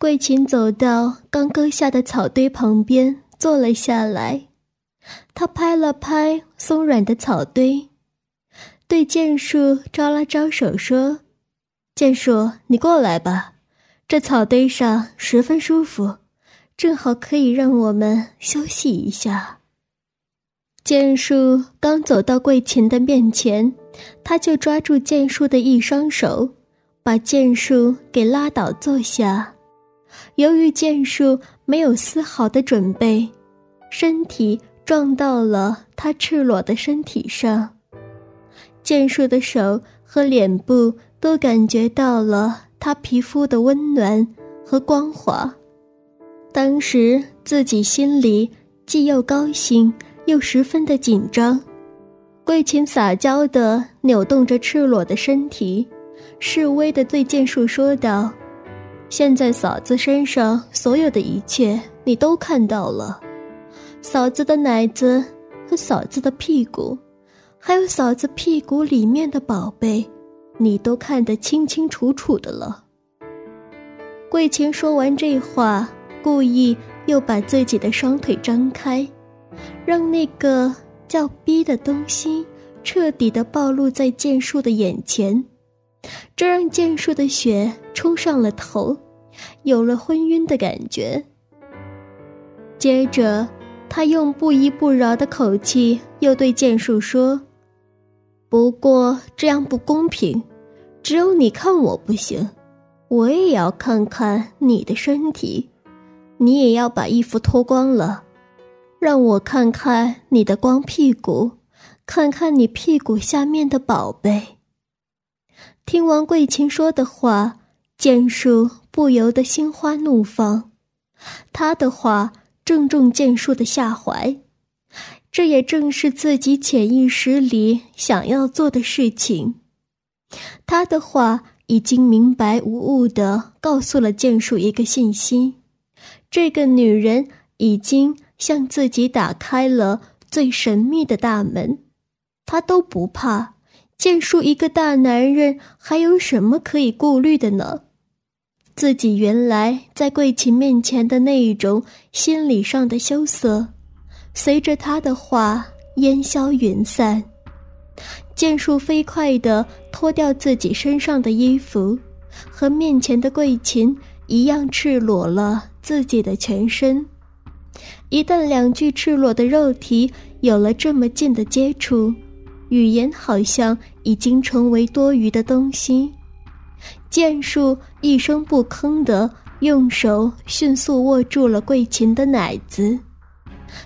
桂琴走到刚割下的草堆旁边，坐了下来。她拍了拍松软的草堆，对剑树招了招手，说：“剑树，你过来吧，这草堆上十分舒服，正好可以让我们休息一下。”剑树刚走到桂琴的面前，他就抓住剑树的一双手，把剑树给拉倒坐下。由于剑术没有丝毫的准备，身体撞到了他赤裸的身体上，剑术的手和脸部都感觉到了他皮肤的温暖和光滑。当时自己心里既又高兴又十分的紧张，桂琴撒娇地扭动着赤裸的身体，示威地对剑术说道。现在嫂子身上所有的一切你都看到了，嫂子的奶子和嫂子的屁股，还有嫂子屁股里面的宝贝，你都看得清清楚楚的了。桂琴说完这话，故意又把自己的双腿张开，让那个叫逼的东西彻底的暴露在剑术的眼前。这让剑术的血冲上了头，有了昏晕的感觉。接着，他用不依不饶的口气又对剑术说：“不过这样不公平，只有你看我不行，我也要看看你的身体，你也要把衣服脱光了，让我看看你的光屁股，看看你屁股下面的宝贝。”听完桂琴说的话，剑术不由得心花怒放。他的话正中剑术的下怀，这也正是自己潜意识里想要做的事情。他的话已经明白无误地告诉了剑术一个信息：这个女人已经向自己打开了最神秘的大门，他都不怕。剑术一个大男人，还有什么可以顾虑的呢？自己原来在桂琴面前的那一种心理上的羞涩，随着他的话烟消云散。剑术飞快地脱掉自己身上的衣服，和面前的桂琴一样赤裸了自己的全身。一旦两具赤裸的肉体有了这么近的接触，语言好像已经成为多余的东西。剑术一声不吭地用手迅速握住了桂琴的奶子，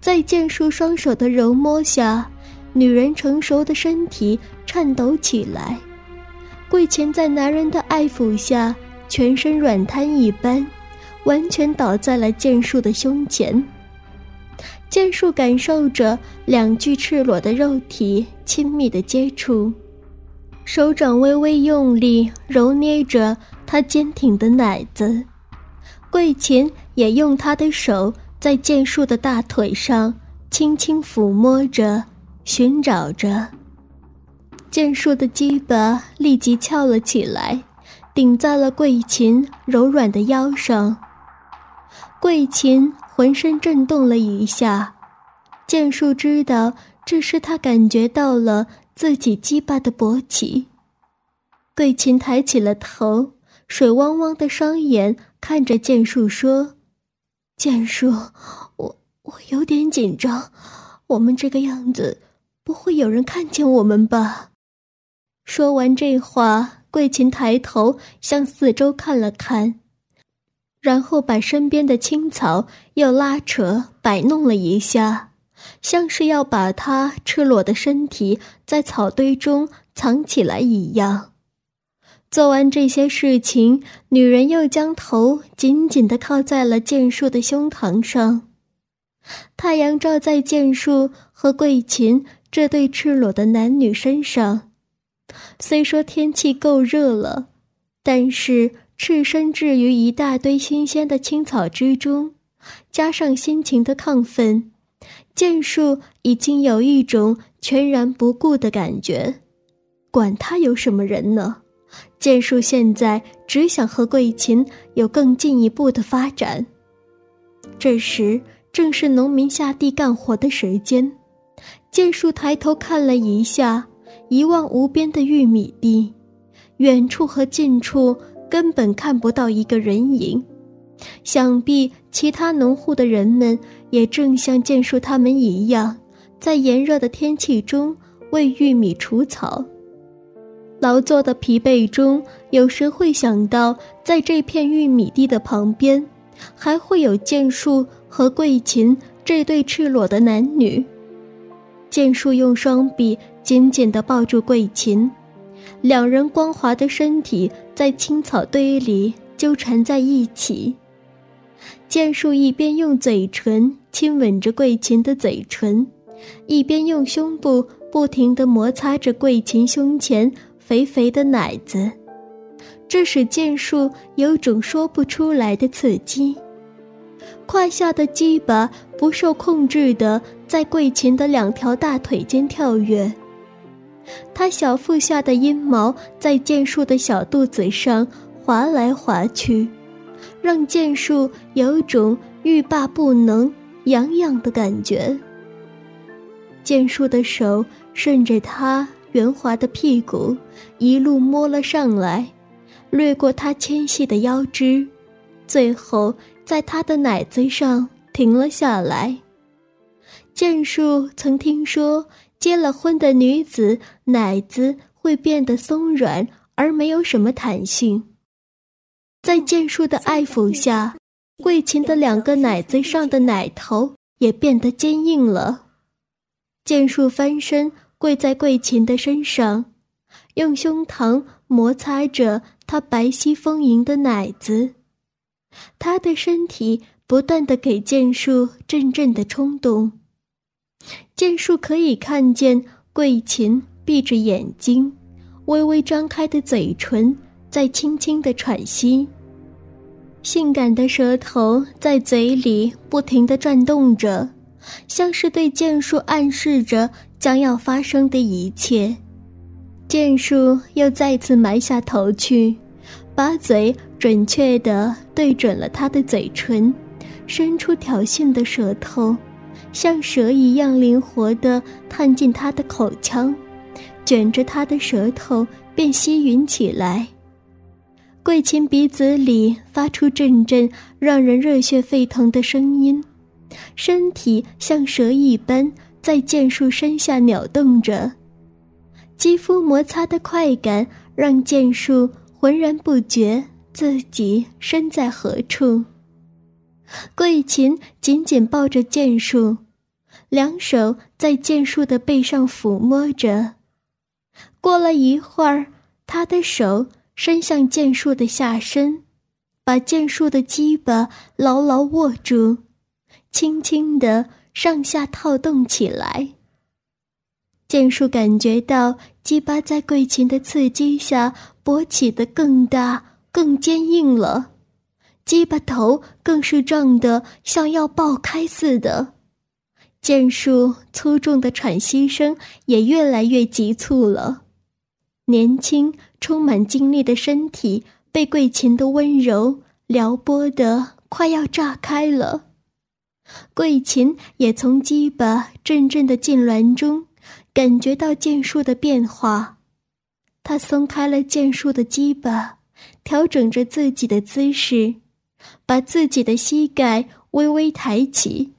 在剑术双手的揉摸下，女人成熟的身体颤抖起来。桂琴在男人的爱抚下，全身软瘫一般，完全倒在了剑术的胸前。剑术感受着两具赤裸的肉体亲密的接触，手掌微微用力揉捏着他坚挺的奶子，桂琴也用她的手在剑术的大腿上轻轻抚摸着，寻找着。剑术的鸡巴立即翘了起来，顶在了桂琴柔软的腰上。桂琴。浑身震动了一下，剑术知道这是他感觉到了自己鸡巴的勃起。桂琴抬起了头，水汪汪的双眼看着剑术说：“剑术，我我有点紧张，我们这个样子不会有人看见我们吧？”说完这话，桂琴抬头向四周看了看。然后把身边的青草又拉扯摆弄了一下，像是要把他赤裸的身体在草堆中藏起来一样。做完这些事情，女人又将头紧紧地靠在了剑树的胸膛上。太阳照在剑树和桂琴这对赤裸的男女身上，虽说天气够热了，但是。赤身置于一大堆新鲜的青草之中，加上心情的亢奋，剑术已经有一种全然不顾的感觉。管他有什么人呢？剑术现在只想和桂琴有更进一步的发展。这时正是农民下地干活的时间，剑术抬头看了一下一望无边的玉米地，远处和近处根本看不到一个人影，想必其他农户的人们也正像剑树他们一样，在炎热的天气中为玉米除草。劳作的疲惫中，有时会想到，在这片玉米地的旁边，还会有剑树和桂琴这对赤裸的男女。剑树用双臂紧紧地抱住桂琴，两人光滑的身体在青草堆里纠缠在一起。剑术一边用嘴唇亲吻着桂琴的嘴唇，一边用胸部不停地摩擦着桂琴胸前。肥肥的奶子，这使剑术有种说不出来的刺激。胯下的鸡巴不受控制的在桂琴的两条大腿间跳跃，他小腹下的阴毛在剑术的小肚子上滑来滑去，让剑树有种欲罢不能、痒痒的感觉。剑树的手顺着他。圆滑的屁股一路摸了上来，掠过她纤细的腰肢，最后在她的奶子上停了下来。剑树曾听说，结了婚的女子奶子会变得松软而没有什么弹性。在剑树的爱抚下，桂琴的两个奶子上的奶头也变得坚硬了。剑树翻身。跪在桂琴的身上，用胸膛摩擦着她白皙丰盈的奶子，他的身体不断的给剑树阵阵的冲动。剑树可以看见桂琴闭着眼睛，微微张开的嘴唇在轻轻的喘息，性感的舌头在嘴里不停的转动着，像是对剑术暗示着。将要发生的一切，剑术又再次埋下头去，把嘴准确地对准了他的嘴唇，伸出挑衅的舌头，像蛇一样灵活地探进他的口腔，卷着他的舌头便吸吮起来。桂琴鼻子里发出阵阵让人热血沸腾的声音，身体像蛇一般。在剑树身下扭动着，肌肤摩擦的快感让剑树浑然不觉自己身在何处。桂琴紧紧抱着剑树，两手在剑树的背上抚摸着。过了一会儿，他的手伸向剑树的下身，把剑树的鸡巴牢牢握住，轻轻地。上下套动起来。剑树感觉到鸡巴在桂琴的刺激下勃起的更大、更坚硬了，鸡巴头更是胀得像要爆开似的。剑树粗重的喘息声也越来越急促了，年轻、充满精力的身体被桂琴的温柔撩拨得快要炸开了。桂琴也从鸡巴阵阵的痉挛中感觉到剑术的变化，他松开了剑术的鸡巴，调整着自己的姿势，把自己的膝盖微微抬起，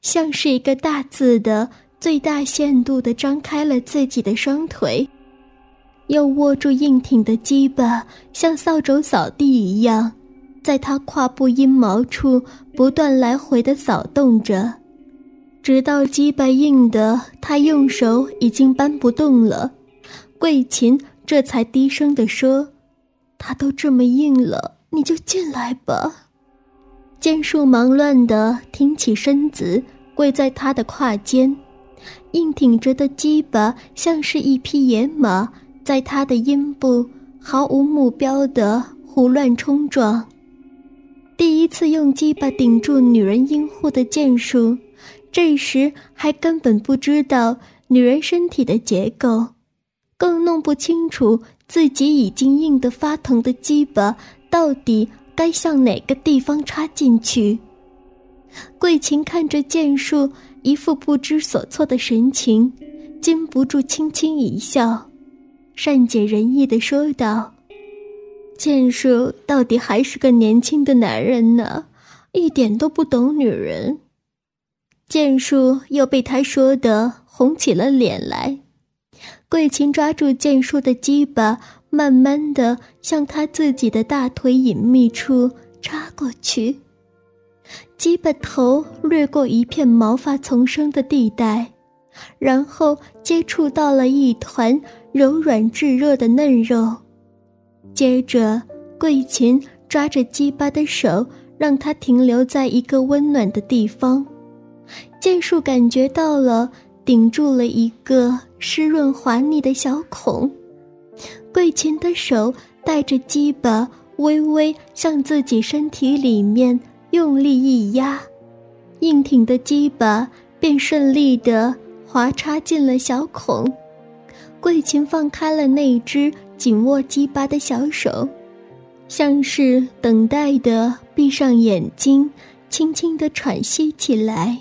像是一个大字的最大限度地张开了自己的双腿，又握住硬挺的鸡巴，像扫帚扫地一样。在他胯部阴毛处不断来回的扫动着，直到鸡巴硬的他用手已经搬不动了，桂琴这才低声地说：“他都这么硬了，你就进来吧。”剑术忙乱地挺起身子，跪在他的胯间，硬挺着的鸡巴像是一匹野马，在他的阴部毫无目标地胡乱冲撞。第一次用鸡巴顶住女人阴户的剑术，这时还根本不知道女人身体的结构，更弄不清楚自己已经硬得发疼的鸡巴到底该向哪个地方插进去。桂琴看着剑术一副不知所措的神情，禁不住轻轻一笑，善解人意的说道：“剑树到底还是个年轻的男人呢，一点都不懂女人。”剑树又被他说的红起了脸来。桂琴抓住剑树的鸡巴，慢慢的向他自己的大腿隐秘处插过去。鸡巴头掠过一片毛发丛生的地带，然后接触到了一团柔软炙热的嫩肉。接着，桂琴抓着鸡巴的手，让它停留在一个温暖的地方。剑树感觉到了，顶住了一个湿润滑腻的小孔。桂琴的手带着鸡巴，微微向自己身体里面。用力一压，硬挺的鸡巴便顺利地滑插进了小孔。桂琴放开了那只紧握鸡巴的小手，像是等待的闭上眼睛，轻轻地喘息起来。